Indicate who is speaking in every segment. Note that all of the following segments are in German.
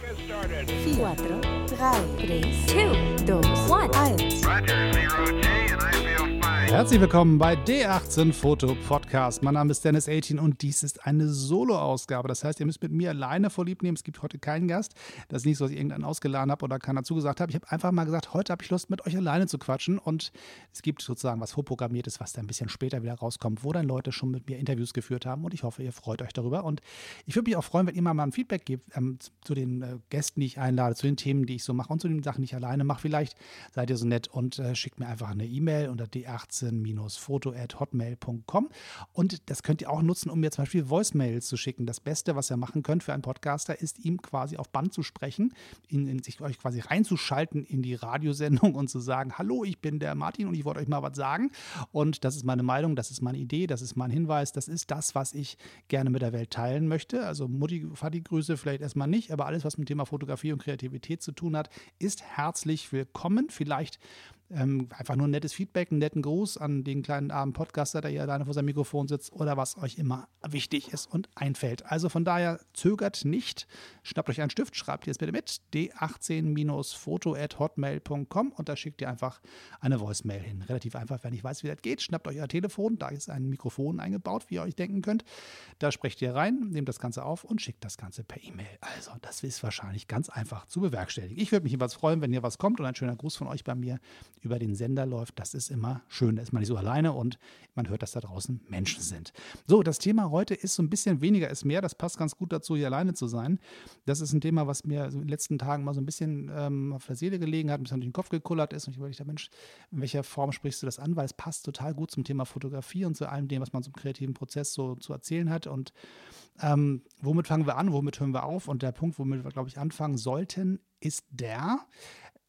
Speaker 1: 4, 3, 2, 2, 1.
Speaker 2: Roger, zero and I feel Herzlich willkommen bei D18 Foto Podcast. Mein Name ist Dennis 18 und dies ist eine Solo-Ausgabe. Das heißt, ihr müsst mit mir alleine vorlieb nehmen. Es gibt heute keinen Gast. Das ist nicht so, dass ich irgendeinen ausgeladen habe oder keiner zugesagt habe. Ich habe einfach mal gesagt, heute habe ich Lust, mit euch alleine zu quatschen. Und es gibt sozusagen was vorprogrammiertes, was dann ein bisschen später wieder rauskommt, wo dann Leute schon mit mir Interviews geführt haben. Und ich hoffe, ihr freut euch darüber. Und ich würde mich auch freuen, wenn ihr mal, mal ein Feedback gebt ähm, zu den äh, Gästen, die ich einlade, zu den Themen, die ich so mache und zu den Sachen, die ich alleine mache. Vielleicht seid ihr so nett und äh, schickt mir einfach eine E-Mail unter D18 foto.hotmail.com. Und das könnt ihr auch nutzen, um mir zum Beispiel Voicemails zu schicken. Das Beste, was ihr machen könnt für einen Podcaster, ist ihm quasi auf Band zu sprechen, in, in sich euch quasi reinzuschalten in die Radiosendung und zu sagen, hallo, ich bin der Martin und ich wollte euch mal was sagen. Und das ist meine Meinung, das ist meine Idee, das ist mein Hinweis, das ist das, was ich gerne mit der Welt teilen möchte. Also Mutti, Vati Grüße vielleicht erstmal nicht, aber alles, was mit dem Thema Fotografie und Kreativität zu tun hat, ist herzlich willkommen. Vielleicht ähm, einfach nur ein nettes Feedback, einen netten Gruß an den kleinen armen Podcaster, der hier alleine vor seinem Mikrofon sitzt oder was euch immer wichtig ist und einfällt. Also von daher zögert nicht, schnappt euch einen Stift, schreibt es bitte mit, d18-foto.hotmail.com und da schickt ihr einfach eine Voicemail hin. Relativ einfach, wenn ich weiß, wie das geht, schnappt euch euer Telefon, da ist ein Mikrofon eingebaut, wie ihr euch denken könnt. Da sprecht ihr rein, nehmt das Ganze auf und schickt das Ganze per E-Mail. Also das ist wahrscheinlich ganz einfach zu bewerkstelligen. Ich würde mich jedenfalls freuen, wenn hier was kommt und ein schöner Gruß von euch bei mir über den Sender läuft, das ist immer schön. Da ist man nicht so alleine und man hört, dass da draußen Menschen sind. So, das Thema heute ist so ein bisschen weniger ist mehr. Das passt ganz gut dazu, hier alleine zu sein. Das ist ein Thema, was mir in den letzten Tagen mal so ein bisschen ähm, auf der Seele gelegen hat, ein bisschen durch den Kopf gekullert ist. Und ich überlege, Mensch, in welcher Form sprichst du das an? Weil es passt total gut zum Thema Fotografie und zu allem dem, was man zum kreativen Prozess so zu erzählen hat. Und ähm, womit fangen wir an? Womit hören wir auf? Und der Punkt, womit wir, glaube ich, anfangen sollten, ist der,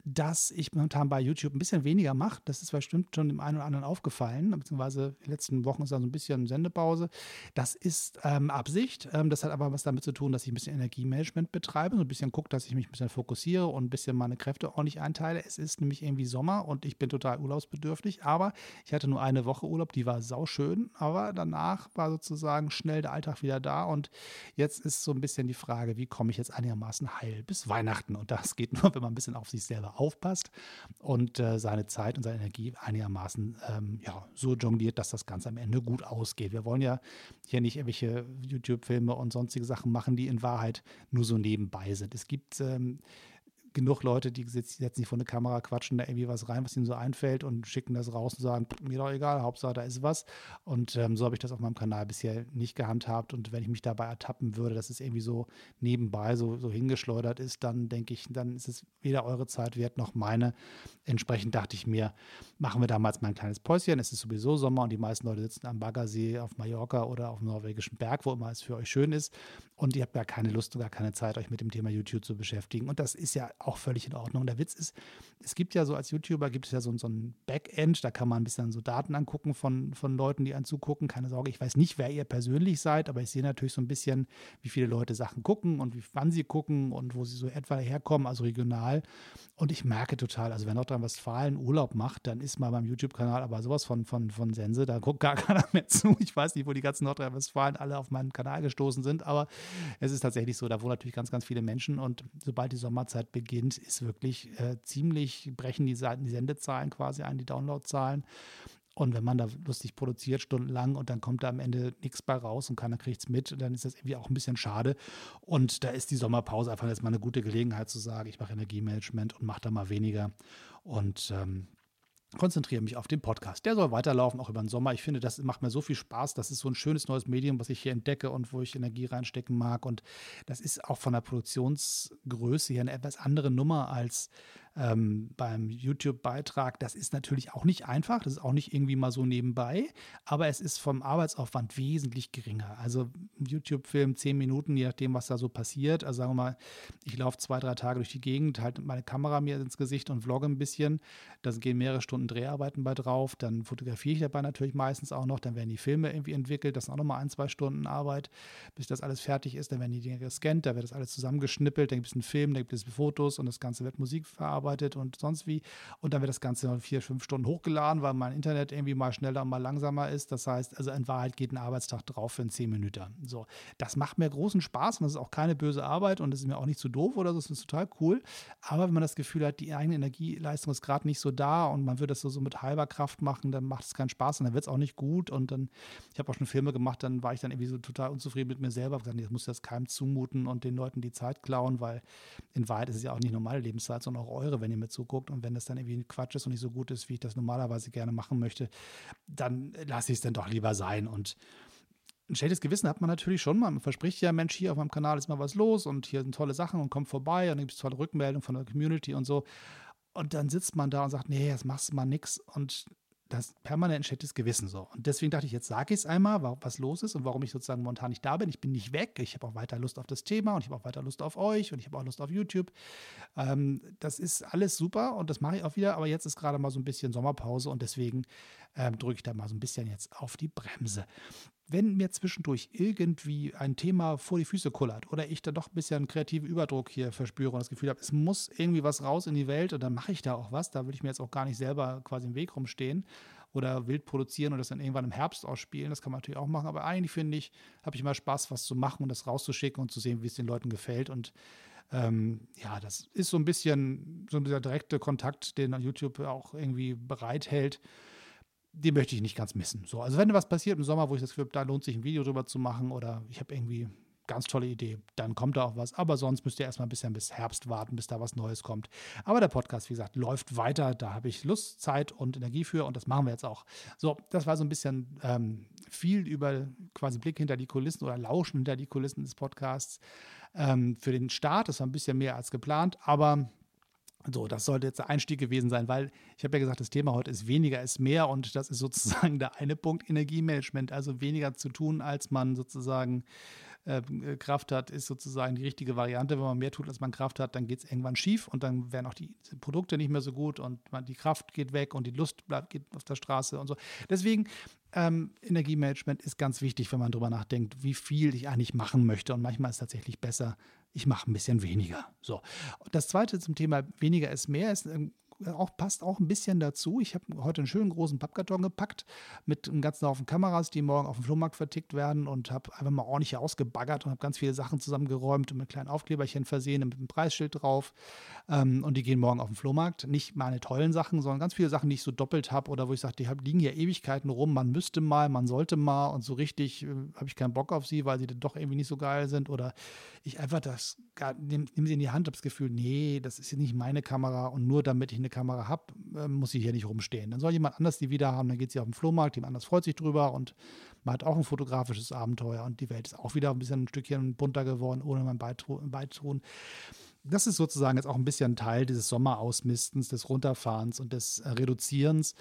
Speaker 2: dass ich momentan bei YouTube ein bisschen weniger mache. Das ist bestimmt schon dem einen oder anderen aufgefallen, beziehungsweise in den letzten Wochen ist da so ein bisschen Sendepause. Das ist ähm, Absicht. Ähm, das hat aber was damit zu tun, dass ich ein bisschen Energiemanagement betreibe, so ein bisschen gucke, dass ich mich ein bisschen fokussiere und ein bisschen meine Kräfte ordentlich einteile. Es ist nämlich irgendwie Sommer und ich bin total urlaubsbedürftig, aber ich hatte nur eine Woche Urlaub, die war sauschön, aber danach war sozusagen schnell der Alltag wieder da und jetzt ist so ein bisschen die Frage, wie komme ich jetzt einigermaßen heil bis Weihnachten und das geht nur, wenn man ein bisschen auf sich selber aufpasst und äh, seine Zeit und seine Energie einigermaßen ähm, ja, so jongliert, dass das Ganze am Ende gut ausgeht. Wir wollen ja hier nicht irgendwelche YouTube-Filme und sonstige Sachen machen, die in Wahrheit nur so nebenbei sind. Es gibt ähm, genug Leute, die setzen sich vor eine Kamera, quatschen da irgendwie was rein, was ihnen so einfällt und schicken das raus und sagen, mir doch egal, Hauptsache da ist was. Und ähm, so habe ich das auf meinem Kanal bisher nicht gehandhabt. Und wenn ich mich dabei ertappen würde, dass es irgendwie so nebenbei so, so hingeschleudert ist, dann denke ich, dann ist es weder eure Zeit wert noch meine. Entsprechend dachte ich mir, machen wir damals mal ein kleines Päuschen. Es ist sowieso Sommer und die meisten Leute sitzen am Baggersee auf Mallorca oder auf dem norwegischen Berg, wo immer es für euch schön ist. Und ihr habt ja keine Lust oder keine Zeit, euch mit dem Thema YouTube zu beschäftigen. Und das ist ja auch völlig in Ordnung. Der Witz ist, es gibt ja so als YouTuber, gibt es ja so, so ein Backend, da kann man ein bisschen so Daten angucken von, von Leuten, die einen zugucken. Keine Sorge, ich weiß nicht, wer ihr persönlich seid, aber ich sehe natürlich so ein bisschen, wie viele Leute Sachen gucken und wie, wann sie gucken und wo sie so etwa herkommen, also regional. Und ich merke total, also wenn Nordrhein-Westfalen Urlaub macht, dann ist mal beim YouTube-Kanal aber sowas von, von, von Sense, da guckt gar keiner mehr zu. Ich weiß nicht, wo die ganzen Nordrhein-Westfalen alle auf meinen Kanal gestoßen sind, aber es ist tatsächlich so, da wohnen natürlich ganz, ganz viele Menschen und sobald die Sommerzeit beginnt, ist wirklich äh, ziemlich, brechen die, Seiten, die Sendezahlen quasi ein, die Downloadzahlen. Und wenn man da lustig produziert, stundenlang und dann kommt da am Ende nichts bei raus und keiner kriegt es mit, dann ist das irgendwie auch ein bisschen schade. Und da ist die Sommerpause einfach jetzt mal eine gute Gelegenheit zu sagen, ich mache Energiemanagement und mache da mal weniger. Und ähm, konzentriere mich auf den Podcast. Der soll weiterlaufen, auch über den Sommer. Ich finde, das macht mir so viel Spaß. Das ist so ein schönes neues Medium, was ich hier entdecke und wo ich Energie reinstecken mag. Und das ist auch von der Produktionsgröße her eine etwas andere Nummer als ähm, beim YouTube-Beitrag. Das ist natürlich auch nicht einfach, das ist auch nicht irgendwie mal so nebenbei, aber es ist vom Arbeitsaufwand wesentlich geringer. Also YouTube-Film zehn Minuten, je nachdem, was da so passiert. Also sagen wir mal, ich laufe zwei, drei Tage durch die Gegend, halte meine Kamera mir ins Gesicht und vlogge ein bisschen. Da gehen mehrere Stunden Dreharbeiten bei drauf. Dann fotografiere ich dabei natürlich meistens auch noch. Dann werden die Filme irgendwie entwickelt. Das ist auch nochmal ein, zwei Stunden Arbeit, bis das alles fertig ist. Dann werden die Dinge gescannt, da wird das alles zusammengeschnippelt. Dann gibt es einen Film, dann gibt es Fotos und das Ganze wird Musik verarbeitet bearbeitet und sonst wie. Und dann wird das Ganze noch vier, fünf Stunden hochgeladen, weil mein Internet irgendwie mal schneller und mal langsamer ist. Das heißt, also in Wahrheit geht ein Arbeitstag drauf für einen 10 Minuten. So, das macht mir großen Spaß und das ist auch keine böse Arbeit und das ist mir auch nicht zu doof oder so, das ist total cool. Aber wenn man das Gefühl hat, die eigene Energieleistung ist gerade nicht so da und man würde das so, so mit halber Kraft machen, dann macht es keinen Spaß und dann wird es auch nicht gut. Und dann, ich habe auch schon Filme gemacht, dann war ich dann irgendwie so total unzufrieden mit mir selber. Ich gesagt, das muss das keinem zumuten und den Leuten die Zeit klauen, weil in Wahrheit ist es ja auch nicht normale Lebenszeit, sondern auch eure, wenn ihr mir zuguckt. Und wenn das dann irgendwie Quatsch ist und nicht so gut ist, wie ich das normalerweise gerne machen möchte, dann lasse ich es dann doch lieber sein. Und ein schlechtes Gewissen hat man natürlich schon. Man verspricht ja, Mensch, hier auf meinem Kanal ist mal was los und hier sind tolle Sachen und kommt vorbei und gibt es tolle Rückmeldungen von der Community und so. Und dann sitzt man da und sagt, nee, jetzt machst du mal nix. Und das permanent schlechtes Gewissen so. Und deswegen dachte ich, jetzt sage ich es einmal, was los ist und warum ich sozusagen momentan nicht da bin. Ich bin nicht weg. Ich habe auch weiter Lust auf das Thema und ich habe auch weiter Lust auf euch und ich habe auch Lust auf YouTube. Ähm, das ist alles super und das mache ich auch wieder. Aber jetzt ist gerade mal so ein bisschen Sommerpause und deswegen ähm, drücke ich da mal so ein bisschen jetzt auf die Bremse. Wenn mir zwischendurch irgendwie ein Thema vor die Füße kullert oder ich da doch ein bisschen kreativen Überdruck hier verspüre und das Gefühl habe, es muss irgendwie was raus in die Welt und dann mache ich da auch was, da will ich mir jetzt auch gar nicht selber quasi im Weg rumstehen oder wild produzieren und das dann irgendwann im Herbst ausspielen. Das kann man natürlich auch machen, aber eigentlich finde ich, habe ich immer Spaß, was zu machen und das rauszuschicken und zu sehen, wie es den Leuten gefällt. Und ähm, ja, das ist so ein bisschen so dieser direkte Kontakt, den YouTube auch irgendwie bereithält den möchte ich nicht ganz missen. So, also wenn was passiert im Sommer, wo ich das Gefühl habe, da lohnt sich ein Video drüber zu machen oder ich habe irgendwie ganz tolle Idee, dann kommt da auch was. Aber sonst müsst ihr erstmal ein bisschen bis Herbst warten, bis da was Neues kommt. Aber der Podcast, wie gesagt, läuft weiter. Da habe ich Lust, Zeit und Energie für und das machen wir jetzt auch. So, das war so ein bisschen ähm, viel über quasi Blick hinter die Kulissen oder Lauschen hinter die Kulissen des Podcasts. Ähm, für den Start, das war ein bisschen mehr als geplant, aber so, das sollte jetzt der Einstieg gewesen sein, weil ich habe ja gesagt, das Thema heute ist weniger ist mehr und das ist sozusagen der eine Punkt Energiemanagement, also weniger zu tun, als man sozusagen ähm, äh, Kraft hat, ist sozusagen die richtige Variante. Wenn man mehr tut, als man Kraft hat, dann geht es irgendwann schief und dann werden auch die Produkte nicht mehr so gut und man, die Kraft geht weg und die Lust bleibt geht auf der Straße und so. Deswegen ähm, Energiemanagement ist ganz wichtig, wenn man darüber nachdenkt, wie viel ich eigentlich machen möchte. Und manchmal ist es tatsächlich besser, ich mache ein bisschen weniger. So. Das zweite zum Thema weniger ist mehr ist ähm, auch, passt auch ein bisschen dazu. Ich habe heute einen schönen großen Pappkarton gepackt mit einem ganzen Haufen Kameras, die morgen auf dem Flohmarkt vertickt werden und habe einfach mal ordentlich ausgebaggert und habe ganz viele Sachen zusammengeräumt und mit kleinen Aufkleberchen versehen, mit einem Preisschild drauf. Ähm, und die gehen morgen auf den Flohmarkt. Nicht meine tollen Sachen, sondern ganz viele Sachen, die ich so doppelt habe oder wo ich sage, die liegen ja Ewigkeiten rum. Man müsste mal, man sollte mal und so richtig äh, habe ich keinen Bock auf sie, weil sie dann doch irgendwie nicht so geil sind oder ich einfach das, nehme nehm sie in die Hand, habe das Gefühl, nee, das ist ja nicht meine Kamera und nur damit ich eine Kamera habe, äh, muss sie hier nicht rumstehen. Dann soll jemand anders die wieder haben, dann geht sie auf den Flohmarkt, jemand anders freut sich drüber und man hat auch ein fotografisches Abenteuer und die Welt ist auch wieder ein bisschen ein Stückchen bunter geworden, ohne mein Beitun das ist sozusagen jetzt auch ein bisschen Teil dieses Sommerausmistens, des Runterfahrens und des äh, Reduzierens.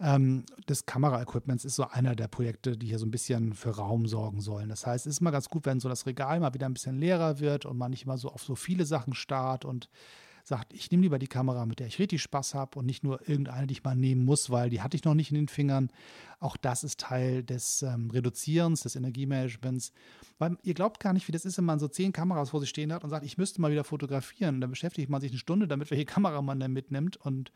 Speaker 2: Ähm, des Kameraequipments ist so einer der Projekte, die hier so ein bisschen für Raum sorgen sollen. Das heißt, es ist immer ganz gut, wenn so das Regal mal wieder ein bisschen leerer wird und man nicht immer so auf so viele Sachen starrt und sagt, ich nehme lieber die Kamera, mit der ich richtig Spaß habe und nicht nur irgendeine, die ich mal nehmen muss, weil die hatte ich noch nicht in den Fingern. Auch das ist Teil des ähm, Reduzierens, des Energiemanagements. Weil ihr glaubt gar nicht, wie das ist, wenn man so zehn Kameras vor sich stehen hat und sagt, ich müsste mal wieder fotografieren. Dann beschäftigt man sich eine Stunde damit, welche Kamera man dann mitnimmt und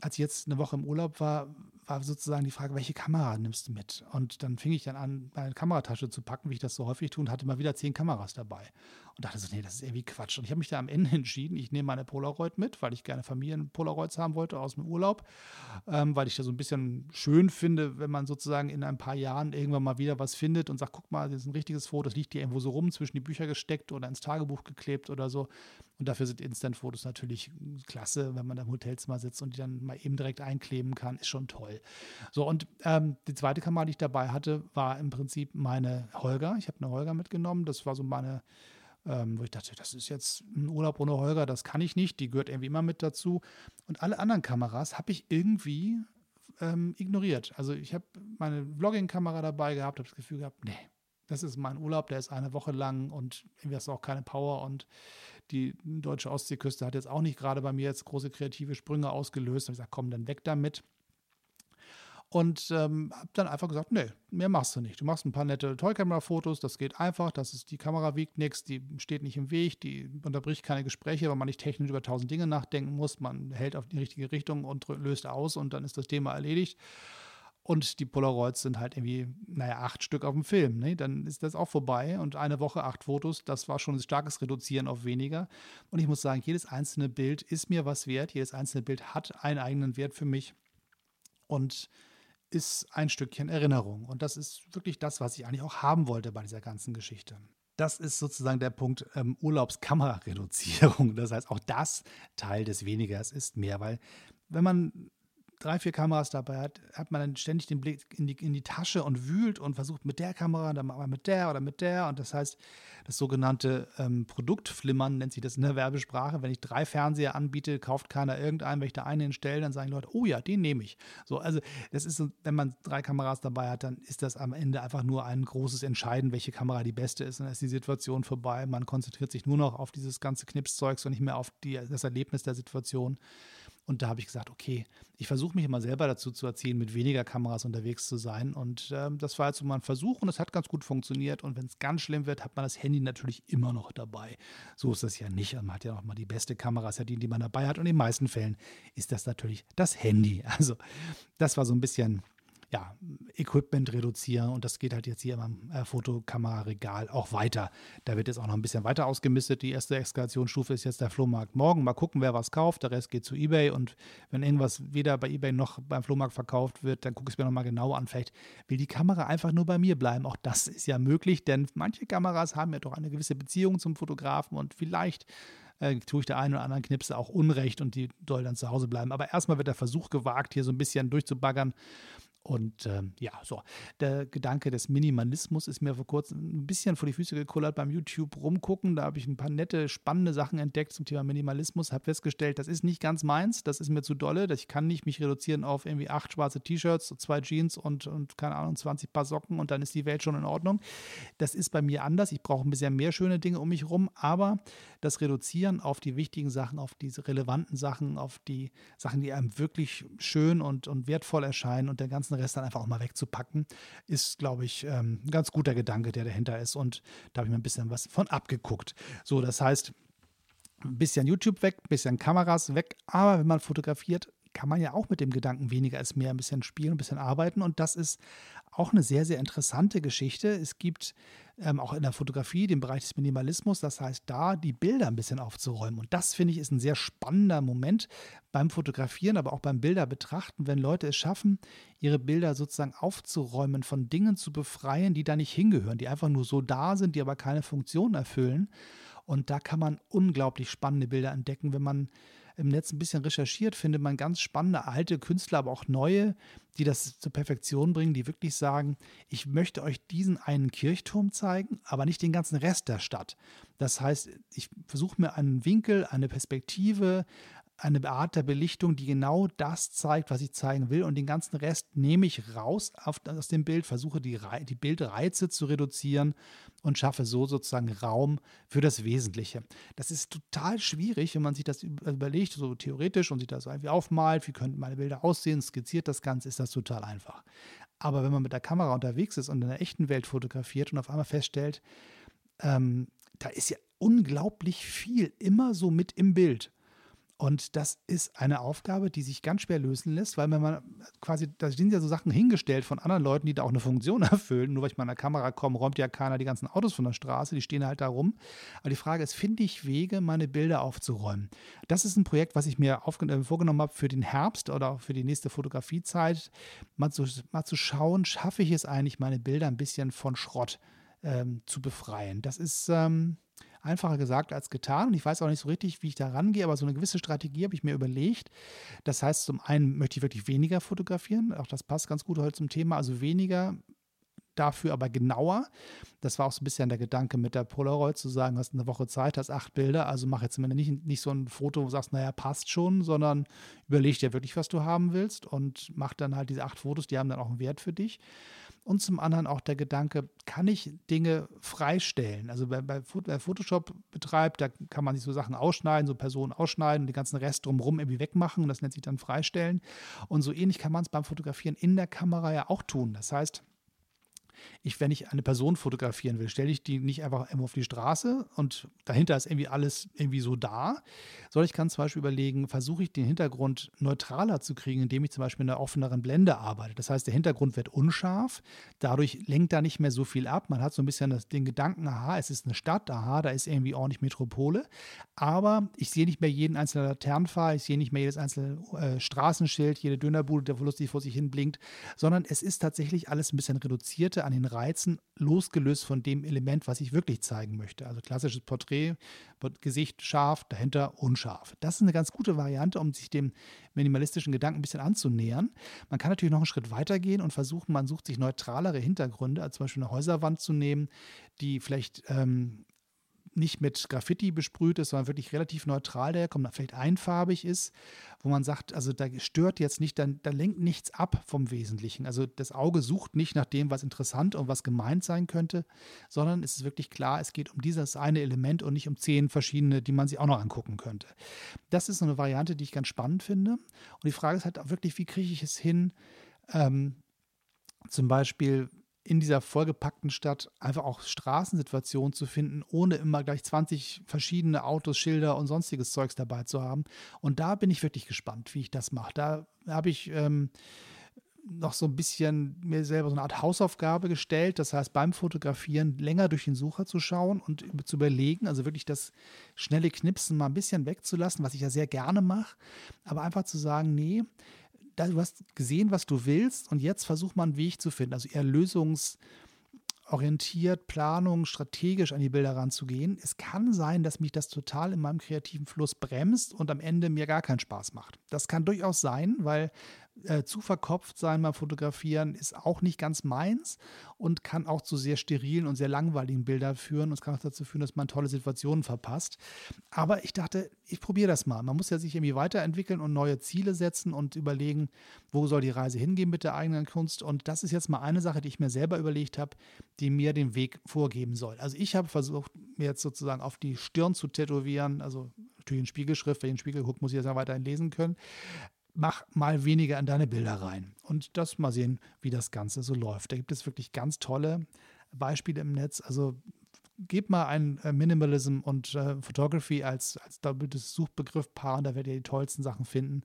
Speaker 2: als ich jetzt eine Woche im Urlaub war, war sozusagen die Frage, welche Kamera nimmst du mit? Und dann fing ich dann an, meine Kameratasche zu packen, wie ich das so häufig tue, und hatte mal wieder zehn Kameras dabei. Und dachte so, nee, das ist irgendwie Quatsch. Und ich habe mich da am Ende entschieden, ich nehme meine Polaroid mit, weil ich gerne Familien-Polaroids haben wollte aus dem Urlaub, ähm, weil ich das so ein bisschen schön finde, wenn man sozusagen in ein paar Jahren irgendwann mal wieder was findet und sagt, guck mal, das ist ein richtiges Foto, das liegt hier irgendwo so rum, zwischen die Bücher gesteckt oder ins Tagebuch geklebt oder so. Und dafür sind Instant-Fotos natürlich klasse, wenn man da im Hotelzimmer sitzt und die dann mal eben direkt einkleben kann, ist schon toll. So, und ähm, die zweite Kamera, die ich dabei hatte, war im Prinzip meine Holger. Ich habe eine Holger mitgenommen. Das war so meine, ähm, wo ich dachte, das ist jetzt ein Urlaub ohne Holger, das kann ich nicht. Die gehört irgendwie immer mit dazu. Und alle anderen Kameras habe ich irgendwie ähm, ignoriert. Also ich habe meine Vlogging-Kamera dabei gehabt, habe das Gefühl gehabt, nee, das ist mein Urlaub, der ist eine Woche lang und irgendwie hast du auch keine Power und die deutsche Ostseeküste hat jetzt auch nicht gerade bei mir jetzt große kreative Sprünge ausgelöst. Da habe ich gesagt, komm, dann weg damit. Und ähm, habe dann einfach gesagt, nee, mehr machst du nicht. Du machst ein paar nette Toy-Camera-Fotos, das geht einfach, das ist, die Kamera wiegt nichts, die steht nicht im Weg, die unterbricht keine Gespräche, weil man nicht technisch über tausend Dinge nachdenken muss. Man hält auf die richtige Richtung und löst aus und dann ist das Thema erledigt. Und die Polaroids sind halt irgendwie, naja, acht Stück auf dem Film. Ne? Dann ist das auch vorbei. Und eine Woche acht Fotos, das war schon ein starkes Reduzieren auf weniger. Und ich muss sagen, jedes einzelne Bild ist mir was wert. Jedes einzelne Bild hat einen eigenen Wert für mich. Und ist ein Stückchen Erinnerung. Und das ist wirklich das, was ich eigentlich auch haben wollte bei dieser ganzen Geschichte. Das ist sozusagen der Punkt ähm, Urlaubskamerareduzierung. Das heißt, auch das Teil des Wenigers ist mehr, weil wenn man drei, vier Kameras dabei hat, hat man dann ständig den Blick in die, in die Tasche und wühlt und versucht mit der Kamera, dann mal mit der oder mit der. Und das heißt, das sogenannte ähm, Produktflimmern nennt sich das in der Werbesprache. Wenn ich drei Fernseher anbiete, kauft keiner irgendeinen. Wenn ich da einen hinstelle, dann sagen die Leute, oh ja, den nehme ich. So, also das ist wenn man drei Kameras dabei hat, dann ist das am Ende einfach nur ein großes Entscheiden, welche Kamera die beste ist. Dann ist die Situation vorbei. Man konzentriert sich nur noch auf dieses ganze Knipszeugs und nicht mehr auf die, das Erlebnis der Situation. Und da habe ich gesagt, okay, ich versuche mich immer selber dazu zu erziehen, mit weniger Kameras unterwegs zu sein. Und ähm, das war jetzt so mal ein Versuch und es hat ganz gut funktioniert. Und wenn es ganz schlimm wird, hat man das Handy natürlich immer noch dabei. So ist das ja nicht. Man hat ja noch mal die beste Kamera, die, die man dabei hat. Und in den meisten Fällen ist das natürlich das Handy. Also das war so ein bisschen ja, Equipment reduzieren und das geht halt jetzt hier im äh, Fotokameraregal auch weiter. Da wird jetzt auch noch ein bisschen weiter ausgemistet. Die erste Eskalationsstufe ist jetzt der Flohmarkt morgen. Mal gucken, wer was kauft. Der Rest geht zu Ebay und wenn irgendwas weder bei Ebay noch beim Flohmarkt verkauft wird, dann gucke ich es mir nochmal genau an. Vielleicht will die Kamera einfach nur bei mir bleiben. Auch das ist ja möglich, denn manche Kameras haben ja doch eine gewisse Beziehung zum Fotografen und vielleicht äh, tue ich der einen oder anderen Knipse auch Unrecht und die soll dann zu Hause bleiben. Aber erstmal wird der Versuch gewagt, hier so ein bisschen durchzubaggern. Und ähm, ja, so, der Gedanke des Minimalismus ist mir vor kurzem ein bisschen vor die Füße gekullert beim YouTube rumgucken. Da habe ich ein paar nette, spannende Sachen entdeckt zum Thema Minimalismus. Habe festgestellt, das ist nicht ganz meins, das ist mir zu dolle. Ich kann nicht mich reduzieren auf irgendwie acht schwarze T-Shirts, zwei Jeans und, und keine Ahnung, 20 Paar Socken und dann ist die Welt schon in Ordnung. Das ist bei mir anders. Ich brauche ein bisschen mehr schöne Dinge um mich herum, aber das Reduzieren auf die wichtigen Sachen, auf diese relevanten Sachen, auf die Sachen, die einem wirklich schön und, und wertvoll erscheinen und der ganzen Rest dann einfach auch mal wegzupacken, ist, glaube ich, ähm, ein ganz guter Gedanke, der dahinter ist. Und da habe ich mir ein bisschen was von abgeguckt. So, das heißt, ein bisschen YouTube weg, ein bisschen Kameras weg, aber wenn man fotografiert, kann man ja auch mit dem Gedanken weniger als mehr ein bisschen spielen, ein bisschen arbeiten. Und das ist auch eine sehr, sehr interessante Geschichte. Es gibt ähm, auch in der Fotografie den Bereich des Minimalismus, das heißt, da die Bilder ein bisschen aufzuräumen. Und das finde ich ist ein sehr spannender Moment beim Fotografieren, aber auch beim Bilder betrachten, wenn Leute es schaffen, ihre Bilder sozusagen aufzuräumen, von Dingen zu befreien, die da nicht hingehören, die einfach nur so da sind, die aber keine Funktion erfüllen. Und da kann man unglaublich spannende Bilder entdecken, wenn man im Netz ein bisschen recherchiert, findet man ganz spannende alte Künstler, aber auch neue, die das zur Perfektion bringen, die wirklich sagen, ich möchte euch diesen einen Kirchturm zeigen, aber nicht den ganzen Rest der Stadt. Das heißt, ich versuche mir einen Winkel, eine Perspektive, eine Art der Belichtung, die genau das zeigt, was ich zeigen will. Und den ganzen Rest nehme ich raus auf, aus dem Bild, versuche die, die Bildreize zu reduzieren und schaffe so sozusagen Raum für das Wesentliche. Das ist total schwierig, wenn man sich das überlegt, so theoretisch und sich das irgendwie aufmalt, wie könnten meine Bilder aussehen, skizziert das Ganze, ist das total einfach. Aber wenn man mit der Kamera unterwegs ist und in der echten Welt fotografiert und auf einmal feststellt, ähm, da ist ja unglaublich viel immer so mit im Bild. Und das ist eine Aufgabe, die sich ganz schwer lösen lässt, weil wenn man quasi, da sind ja so Sachen hingestellt von anderen Leuten, die da auch eine Funktion erfüllen. Nur weil ich mal an der Kamera komme, räumt ja keiner die ganzen Autos von der Straße, die stehen halt da rum. Aber die Frage ist, finde ich Wege, meine Bilder aufzuräumen? Das ist ein Projekt, was ich mir äh, vorgenommen habe für den Herbst oder auch für die nächste Fotografiezeit, mal zu, mal zu schauen, schaffe ich es eigentlich, meine Bilder ein bisschen von Schrott ähm, zu befreien. Das ist. Ähm, Einfacher gesagt als getan. Und ich weiß auch nicht so richtig, wie ich da rangehe, aber so eine gewisse Strategie habe ich mir überlegt. Das heißt, zum einen möchte ich wirklich weniger fotografieren. Auch das passt ganz gut heute zum Thema. Also weniger dafür aber genauer. Das war auch so ein bisschen der Gedanke mit der Polaroid zu sagen, hast eine Woche Zeit, hast acht Bilder, also mach jetzt nicht, nicht so ein Foto, wo du sagst, naja, passt schon, sondern überleg dir wirklich, was du haben willst und mach dann halt diese acht Fotos, die haben dann auch einen Wert für dich. Und zum anderen auch der Gedanke, kann ich Dinge freistellen? Also bei, bei, wer Photoshop betreibt, da kann man sich so Sachen ausschneiden, so Personen ausschneiden und den ganzen Rest drumherum irgendwie wegmachen. Das nennt sich dann freistellen. Und so ähnlich kann man es beim Fotografieren in der Kamera ja auch tun. Das heißt, ich, wenn ich eine Person fotografieren will, stelle ich die nicht einfach auf die Straße und dahinter ist irgendwie alles irgendwie so da, sondern ich kann zum Beispiel überlegen, versuche ich den Hintergrund neutraler zu kriegen, indem ich zum Beispiel in einer offeneren Blende arbeite. Das heißt, der Hintergrund wird unscharf, dadurch lenkt da nicht mehr so viel ab. Man hat so ein bisschen das, den Gedanken, aha, es ist eine Stadt, aha, da ist irgendwie ordentlich Metropole, aber ich sehe nicht mehr jeden einzelnen Laternenpfahl, ich sehe nicht mehr jedes einzelne äh, Straßenschild, jede Dönerbude, der lustig vor sich hin blinkt, sondern es ist tatsächlich alles ein bisschen reduzierter an den Reizen, losgelöst von dem Element, was ich wirklich zeigen möchte. Also klassisches Porträt, Gesicht scharf, dahinter unscharf. Das ist eine ganz gute Variante, um sich dem minimalistischen Gedanken ein bisschen anzunähern. Man kann natürlich noch einen Schritt weiter gehen und versuchen, man sucht sich neutralere Hintergründe, als zum Beispiel eine Häuserwand zu nehmen, die vielleicht ähm, nicht mit Graffiti besprüht ist, sondern wirklich relativ neutral daherkommt, vielleicht einfarbig ist, wo man sagt, also da stört jetzt nicht, da, da lenkt nichts ab vom Wesentlichen. Also das Auge sucht nicht nach dem, was interessant und was gemeint sein könnte, sondern es ist wirklich klar, es geht um dieses eine Element und nicht um zehn verschiedene, die man sich auch noch angucken könnte. Das ist so eine Variante, die ich ganz spannend finde. Und die Frage ist halt auch wirklich, wie kriege ich es hin, ähm, zum Beispiel in dieser vollgepackten Stadt einfach auch Straßensituationen zu finden, ohne immer gleich 20 verschiedene Autos, Schilder und sonstiges Zeugs dabei zu haben. Und da bin ich wirklich gespannt, wie ich das mache. Da habe ich ähm, noch so ein bisschen mir selber so eine Art Hausaufgabe gestellt. Das heißt, beim Fotografieren länger durch den Sucher zu schauen und zu überlegen, also wirklich das schnelle Knipsen mal ein bisschen wegzulassen, was ich ja sehr gerne mache, aber einfach zu sagen, nee, du hast gesehen, was du willst und jetzt versuch mal einen Weg zu finden. Also eher lösungsorientiert, Planung, strategisch an die Bilder ranzugehen. Es kann sein, dass mich das total in meinem kreativen Fluss bremst und am Ende mir gar keinen Spaß macht. Das kann durchaus sein, weil äh, zu verkopft sein beim Fotografieren ist auch nicht ganz meins und kann auch zu sehr sterilen und sehr langweiligen Bildern führen. Und es kann auch dazu führen, dass man tolle Situationen verpasst. Aber ich dachte, ich probiere das mal. Man muss ja sich irgendwie weiterentwickeln und neue Ziele setzen und überlegen, wo soll die Reise hingehen mit der eigenen Kunst. Und das ist jetzt mal eine Sache, die ich mir selber überlegt habe, die mir den Weg vorgeben soll. Also ich habe versucht, mir jetzt sozusagen auf die Stirn zu tätowieren, also natürlich in Spiegelschrift, wenn ich in den Spiegel gucke, muss ich das ja weiterhin lesen können mach mal weniger in deine Bilder rein. Und das mal sehen, wie das Ganze so läuft. Da gibt es wirklich ganz tolle Beispiele im Netz. Also gebt mal ein äh, Minimalism und äh, Photography als, als doppeltes Suchbegriff-Paar und da werdet ihr die tollsten Sachen finden,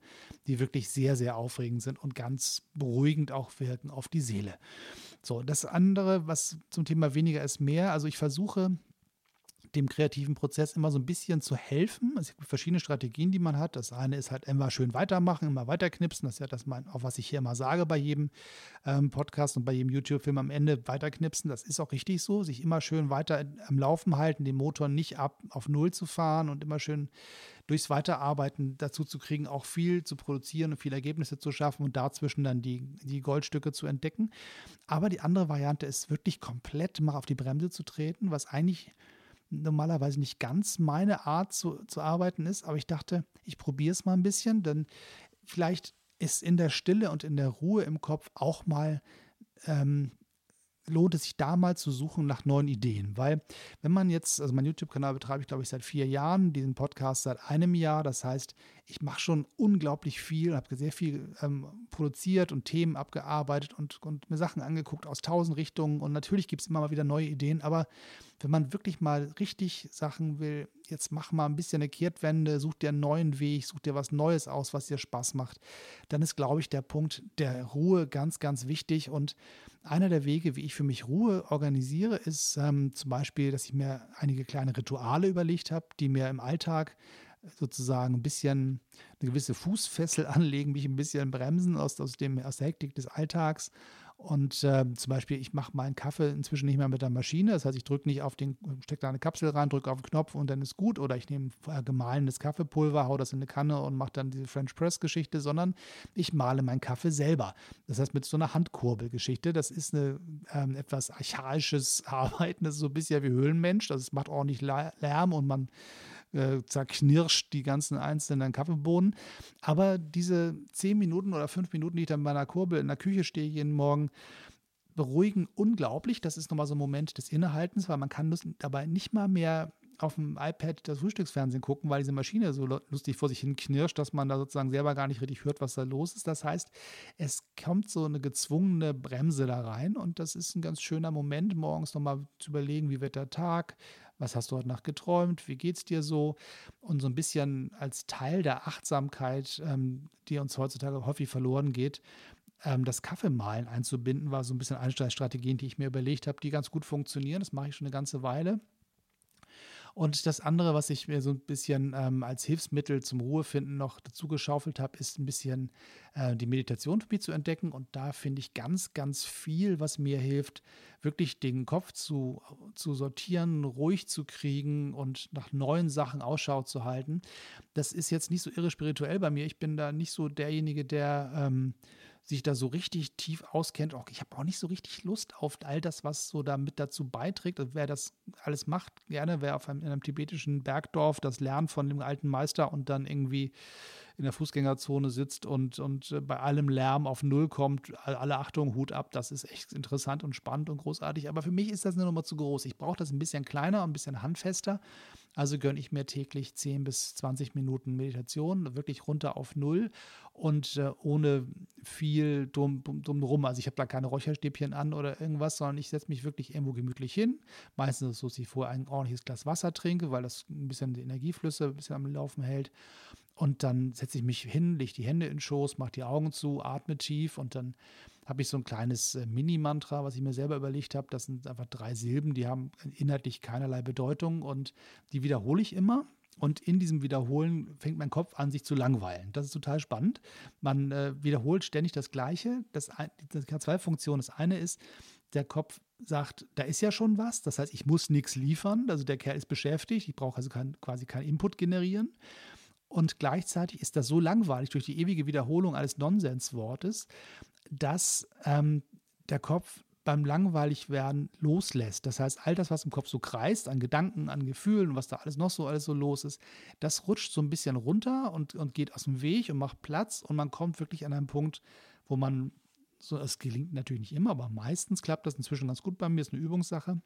Speaker 2: die wirklich sehr, sehr aufregend sind und ganz beruhigend auch wirken auf die Seele. So, das andere, was zum Thema weniger ist mehr, also ich versuche dem kreativen Prozess immer so ein bisschen zu helfen. Es gibt verschiedene Strategien, die man hat. Das eine ist halt immer schön weitermachen, immer weiterknipsen. Das ist ja das, mein, auch was ich hier immer sage bei jedem ähm, Podcast und bei jedem YouTube-Film am Ende weiterknipsen. Das ist auch richtig so, sich immer schön weiter am Laufen halten, den Motor nicht ab auf Null zu fahren und immer schön durchs Weiterarbeiten dazu zu kriegen, auch viel zu produzieren und viele Ergebnisse zu schaffen und dazwischen dann die, die Goldstücke zu entdecken. Aber die andere Variante ist wirklich komplett mal auf die Bremse zu treten, was eigentlich normalerweise nicht ganz meine Art zu, zu arbeiten ist, aber ich dachte, ich probiere es mal ein bisschen, denn vielleicht ist in der Stille und in der Ruhe im Kopf auch mal ähm, lohnt es sich da mal zu suchen nach neuen Ideen. Weil, wenn man jetzt, also mein YouTube-Kanal betreibe ich, glaube ich, seit vier Jahren, diesen Podcast seit einem Jahr. Das heißt, ich mache schon unglaublich viel, habe sehr viel ähm, produziert und Themen abgearbeitet und, und mir Sachen angeguckt aus tausend Richtungen. Und natürlich gibt es immer mal wieder neue Ideen, aber wenn man wirklich mal richtig Sachen will, jetzt mach mal ein bisschen eine Kehrtwende, such dir einen neuen Weg, such dir was Neues aus, was dir Spaß macht, dann ist, glaube ich, der Punkt der Ruhe ganz, ganz wichtig. Und einer der Wege, wie ich für mich Ruhe organisiere, ist ähm, zum Beispiel, dass ich mir einige kleine Rituale überlegt habe, die mir im Alltag sozusagen ein bisschen eine gewisse Fußfessel anlegen, mich ein bisschen bremsen aus, aus, dem, aus der Hektik des Alltags und äh, zum Beispiel, ich mache meinen Kaffee inzwischen nicht mehr mit der Maschine. Das heißt, ich drücke nicht auf den, stecke da eine Kapsel rein, drücke auf den Knopf und dann ist gut. Oder ich nehme äh, gemahlenes Kaffeepulver, hau das in eine Kanne und mache dann diese French Press-Geschichte, sondern ich male meinen Kaffee selber. Das heißt, mit so einer Handkurbelgeschichte. Das ist eine ähm, etwas archaisches Arbeiten. Das ist so ein bisschen wie Höhlenmensch. Das macht ordentlich Lärm und man äh, zerknirscht die ganzen einzelnen Kaffeebohnen. Aber diese zehn Minuten oder fünf Minuten, die ich dann bei einer Kurbel in der Küche stehe jeden Morgen, beruhigen unglaublich. Das ist nochmal so ein Moment des Innehaltens, weil man kann dabei nicht mal mehr auf dem iPad das Frühstücksfernsehen gucken, weil diese Maschine so lustig vor sich hin knirscht, dass man da sozusagen selber gar nicht richtig hört, was da los ist. Das heißt, es kommt so eine gezwungene Bremse da rein und das ist ein ganz schöner Moment, morgens nochmal zu überlegen, wie wird der Tag, was hast du heute Nacht geträumt, wie geht es dir so und so ein bisschen als Teil der Achtsamkeit, ähm, die uns heutzutage häufig verloren geht, ähm, das Kaffeemalen einzubinden, war so ein bisschen eine Strategien, die ich mir überlegt habe, die ganz gut funktionieren. Das mache ich schon eine ganze Weile. Und das andere, was ich mir so ein bisschen ähm, als Hilfsmittel zum Ruhefinden noch dazu geschaufelt habe, ist ein bisschen äh, die Meditation für mich zu entdecken. Und da finde ich ganz, ganz viel, was mir hilft, wirklich den Kopf zu, zu sortieren, ruhig zu kriegen und nach neuen Sachen Ausschau zu halten. Das ist jetzt nicht so irre spirituell bei mir. Ich bin da nicht so derjenige, der ähm, sich da so richtig tief auskennt. Auch ich habe auch nicht so richtig Lust auf all das, was so damit dazu beiträgt. Und wer das alles macht, gerne, wer auf einem, in einem tibetischen Bergdorf das lernt von dem alten Meister und dann irgendwie in der Fußgängerzone sitzt und, und äh, bei allem Lärm auf Null kommt, alle Achtung, Hut ab, das ist echt interessant und spannend und großartig. Aber für mich ist das eine Nummer zu groß. Ich brauche das ein bisschen kleiner und ein bisschen handfester. Also gönne ich mir täglich 10 bis 20 Minuten Meditation, wirklich runter auf Null und äh, ohne viel dumm, dumm rum. Also ich habe da keine Räucherstäbchen an oder irgendwas, sondern ich setze mich wirklich irgendwo gemütlich hin. Meistens ist es so, dass ich vorher ein ordentliches Glas Wasser trinke, weil das ein bisschen die Energieflüsse ein bisschen am Laufen hält. Und dann setze ich mich hin, lege die Hände in den Schoß, mache die Augen zu, atme tief und dann habe ich so ein kleines äh, Mini-Mantra, was ich mir selber überlegt habe. Das sind einfach drei Silben, die haben inhaltlich keinerlei Bedeutung und die wiederhole ich immer. Und in diesem Wiederholen fängt mein Kopf an, sich zu langweilen. Das ist total spannend. Man äh, wiederholt ständig das Gleiche. Das, das hat zwei Funktionen. Das eine ist, der Kopf sagt, da ist ja schon was. Das heißt, ich muss nichts liefern. Also der Kerl ist beschäftigt. Ich brauche also kein, quasi keinen Input generieren. Und gleichzeitig ist das so langweilig durch die ewige Wiederholung eines Nonsenswortes, dass ähm, der Kopf beim Langweiligwerden loslässt. Das heißt, all das, was im Kopf so kreist, an Gedanken, an Gefühlen, was da alles noch so alles so los ist, das rutscht so ein bisschen runter und, und geht aus dem Weg und macht Platz und man kommt wirklich an einen Punkt, wo man, so, es gelingt natürlich nicht immer, aber meistens klappt das inzwischen ganz gut bei mir, ist eine Übungssache,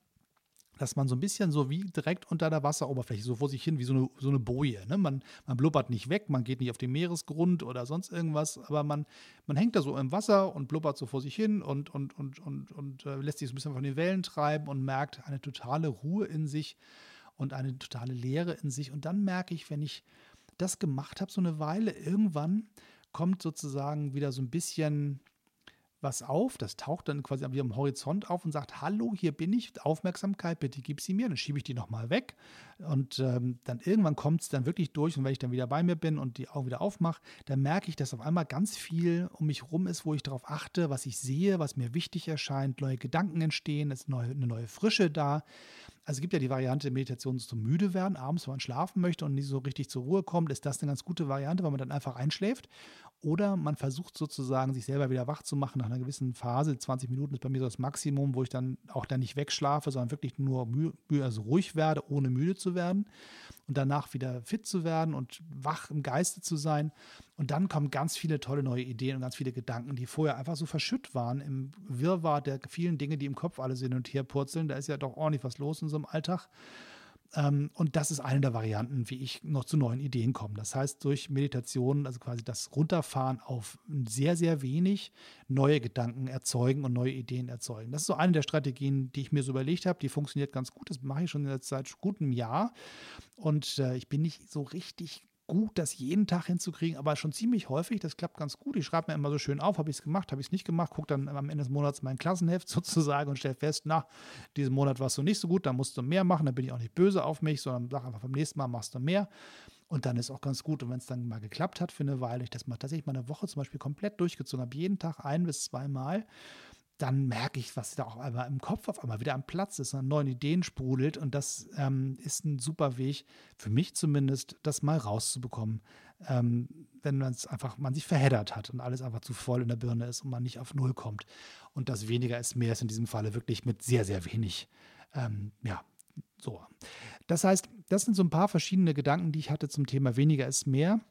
Speaker 2: dass man so ein bisschen so wie direkt unter der Wasseroberfläche, so vor sich hin, wie so eine, so eine Boje. Ne? Man, man blubbert nicht weg, man geht nicht auf den Meeresgrund oder sonst irgendwas, aber man, man hängt da so im Wasser und blubbert so vor sich hin und, und, und, und, und äh, lässt sich so ein bisschen von den Wellen treiben und merkt eine totale Ruhe in sich und eine totale Leere in sich. Und dann merke ich, wenn ich das gemacht habe, so eine Weile, irgendwann kommt sozusagen wieder so ein bisschen was auf, das taucht dann quasi wie am Horizont auf und sagt, hallo, hier bin ich, Aufmerksamkeit, bitte gib sie mir, dann schiebe ich die nochmal weg. Und ähm, dann irgendwann kommt es dann wirklich durch und wenn ich dann wieder bei mir bin und die Augen wieder aufmache, dann merke ich, dass auf einmal ganz viel um mich rum ist, wo ich darauf achte, was ich sehe, was mir wichtig erscheint, neue Gedanken entstehen, es ist neue, eine neue Frische da. Also es gibt ja die Variante Meditation zum müde werden, abends, wenn man schlafen möchte und nicht so richtig zur Ruhe kommt, ist das eine ganz gute Variante, weil man dann einfach einschläft. Oder man versucht sozusagen, sich selber wieder wach zu machen nach einer gewissen Phase. 20 Minuten ist bei mir so das Maximum, wo ich dann auch dann nicht wegschlafe, sondern wirklich nur also ruhig werde, ohne müde zu werden. Und danach wieder fit zu werden und wach im Geiste zu sein. Und dann kommen ganz viele tolle neue Ideen und ganz viele Gedanken, die vorher einfach so verschütt waren im Wirrwarr der vielen Dinge, die im Kopf alle hin und her purzeln. Da ist ja doch ordentlich was los in so einem Alltag. Ähm, und das ist eine der Varianten, wie ich noch zu neuen Ideen komme. Das heißt, durch Meditation, also quasi das Runterfahren auf sehr, sehr wenig neue Gedanken erzeugen und neue Ideen erzeugen. Das ist so eine der Strategien, die ich mir so überlegt habe. Die funktioniert ganz gut. Das mache ich schon seit gutem Jahr. Und äh, ich bin nicht so richtig gut, das jeden Tag hinzukriegen, aber schon ziemlich häufig. Das klappt ganz gut. Ich schreibe mir immer so schön auf, habe ich es gemacht, habe ich es nicht gemacht, gucke dann am Ende des Monats mein Klassenheft sozusagen und stelle fest, na, diesen Monat warst du nicht so gut, da musst du mehr machen, dann bin ich auch nicht böse auf mich, sondern sage einfach beim nächsten Mal machst du mehr. Und dann ist auch ganz gut. Und wenn es dann mal geklappt hat für eine Weile, ich das mal tatsächlich mal eine Woche zum Beispiel komplett durchgezogen habe, jeden Tag ein bis zweimal, dann merke ich, was da auch einmal im Kopf auf einmal wieder am Platz ist und neuen Ideen sprudelt. Und das ähm, ist ein super Weg, für mich zumindest, das mal rauszubekommen. Ähm, wenn man es einfach, man sich verheddert hat und alles einfach zu voll in der Birne ist und man nicht auf Null kommt. Und das weniger ist mehr ist in diesem Falle wirklich mit sehr, sehr wenig. Ähm, ja, so. Das heißt, das sind so ein paar verschiedene Gedanken, die ich hatte zum Thema weniger ist mehr.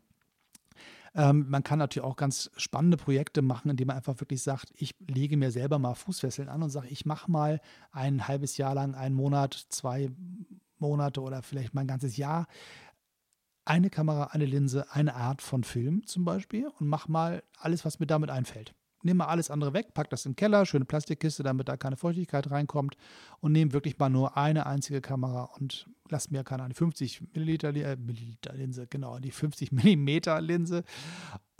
Speaker 2: Ähm, man kann natürlich auch ganz spannende Projekte machen, indem man einfach wirklich sagt, ich lege mir selber mal Fußfesseln an und sage, ich mache mal ein halbes Jahr lang, einen Monat, zwei Monate oder vielleicht mal ein ganzes Jahr eine Kamera, eine Linse, eine Art von Film zum Beispiel und mach mal alles, was mir damit einfällt nehme mal alles andere weg, pack das in den Keller, schöne Plastikkiste, damit da keine Feuchtigkeit reinkommt und nehme wirklich mal nur eine einzige Kamera und lass mir keine Ahnung, 50 Milliliter, äh, Milliliter Linse, genau, die 50 Millimeter Linse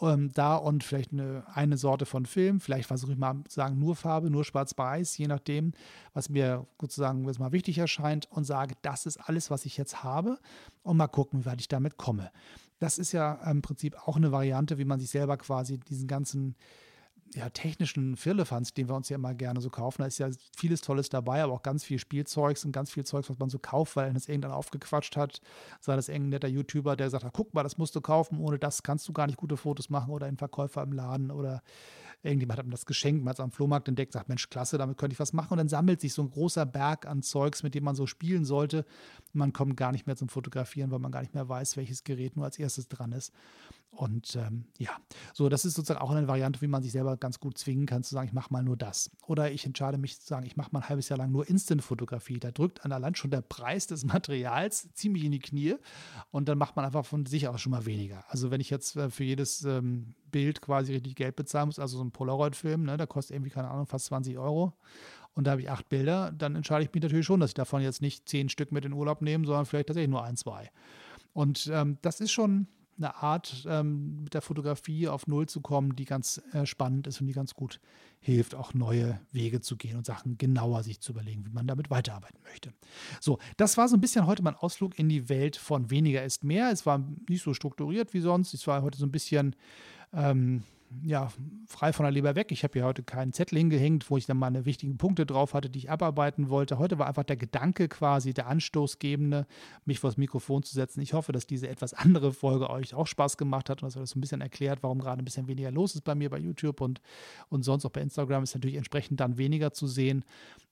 Speaker 2: ähm, da und vielleicht eine, eine Sorte von Film. Vielleicht versuche ich mal zu sagen, nur Farbe, nur schwarz-weiß, je nachdem, was mir sozusagen was mal wichtig erscheint und sage, das ist alles, was ich jetzt habe und mal gucken, wie weit ich damit komme. Das ist ja im Prinzip auch eine Variante, wie man sich selber quasi diesen ganzen ja, technischen Firlefanz, den wir uns ja immer gerne so kaufen. Da ist ja vieles Tolles dabei, aber auch ganz viel Spielzeugs und ganz viel Zeugs, was man so kauft, weil es irgendwann aufgequatscht hat. Sei das irgendein netter YouTuber, der sagt, guck mal, das musst du kaufen, ohne das kannst du gar nicht gute Fotos machen oder ein Verkäufer im Laden oder irgendjemand hat ihm das geschenkt, man hat es am Flohmarkt entdeckt, sagt, Mensch, klasse, damit könnte ich was machen. Und dann sammelt sich so ein großer Berg an Zeugs, mit dem man so spielen sollte. Man kommt gar nicht mehr zum Fotografieren, weil man gar nicht mehr weiß, welches Gerät nur als erstes dran ist. Und ähm, ja, so, das ist sozusagen auch eine Variante, wie man sich selber ganz gut zwingen kann, zu sagen, ich mache mal nur das. Oder ich entscheide mich zu sagen, ich mache mal ein halbes Jahr lang nur Instant-Fotografie. Da drückt an allein schon der Preis des Materials ziemlich in die Knie und dann macht man einfach von sich aus schon mal weniger. Also wenn ich jetzt äh, für jedes ähm, Bild quasi richtig Geld bezahlen muss, also so ein Polaroid-Film, ne, der kostet irgendwie, keine Ahnung, fast 20 Euro und da habe ich acht Bilder, dann entscheide ich mich natürlich schon, dass ich davon jetzt nicht zehn Stück mit in Urlaub nehme, sondern vielleicht tatsächlich nur ein, zwei. Und ähm, das ist schon, eine Art, ähm, mit der Fotografie auf Null zu kommen, die ganz äh, spannend ist und die ganz gut hilft, auch neue Wege zu gehen und Sachen genauer sich zu überlegen, wie man damit weiterarbeiten möchte. So, das war so ein bisschen heute mein Ausflug in die Welt von weniger ist mehr. Es war nicht so strukturiert wie sonst. Es war heute so ein bisschen ähm, ja, frei von der Leber weg. Ich habe hier heute keinen Zettel hingehängt, wo ich dann meine wichtigen Punkte drauf hatte, die ich abarbeiten wollte. Heute war einfach der Gedanke quasi, der Anstoßgebende, mich vor das Mikrofon zu setzen. Ich hoffe, dass diese etwas andere Folge euch auch Spaß gemacht hat und dass euch das so ein bisschen erklärt, warum gerade ein bisschen weniger los ist bei mir bei YouTube und, und sonst auch bei Instagram ist natürlich entsprechend dann weniger zu sehen.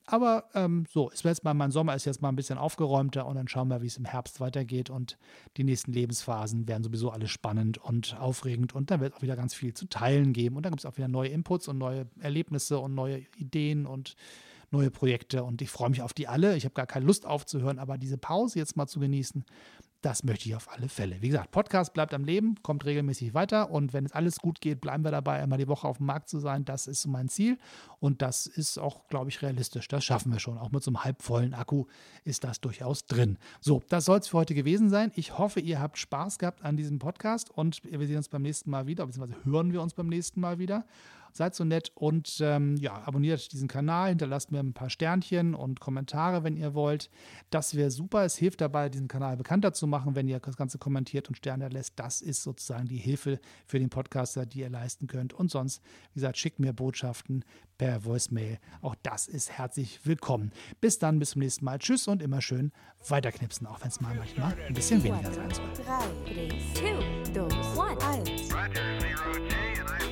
Speaker 2: Aber ähm, so, wird jetzt mal, mein Sommer ist jetzt mal ein bisschen aufgeräumter und dann schauen wir, wie es im Herbst weitergeht. Und die nächsten Lebensphasen werden sowieso alle spannend und aufregend. Und dann wird auch wieder ganz viel zu teilen geben. Und dann gibt es auch wieder neue Inputs und neue Erlebnisse und neue Ideen und neue Projekte. Und ich freue mich auf die alle. Ich habe gar keine Lust aufzuhören, aber diese Pause jetzt mal zu genießen, das möchte ich auf alle Fälle. Wie gesagt, Podcast bleibt am Leben, kommt regelmäßig weiter und wenn es alles gut geht, bleiben wir dabei, einmal die Woche auf dem Markt zu sein. Das ist mein Ziel und das ist auch, glaube ich, realistisch. Das schaffen wir schon. Auch mit so einem halbvollen Akku ist das durchaus drin. So, das soll es für heute gewesen sein. Ich hoffe, ihr habt Spaß gehabt an diesem Podcast und wir sehen uns beim nächsten Mal wieder, beziehungsweise hören wir uns beim nächsten Mal wieder. Seid so nett und ähm, ja, abonniert diesen Kanal, hinterlasst mir ein paar Sternchen und Kommentare, wenn ihr wollt. Das wäre super. Es hilft dabei, diesen Kanal bekannter zu machen, wenn ihr das Ganze kommentiert und Sterne lässt. Das ist sozusagen die Hilfe für den Podcaster, die ihr leisten könnt. Und sonst, wie gesagt, schickt mir Botschaften per Voicemail. Auch das ist herzlich willkommen. Bis dann, bis zum nächsten Mal. Tschüss und immer schön weiterknipsen, auch wenn es mal manchmal ein bisschen weniger sein soll.
Speaker 1: 3, 3, 2, 2, 1.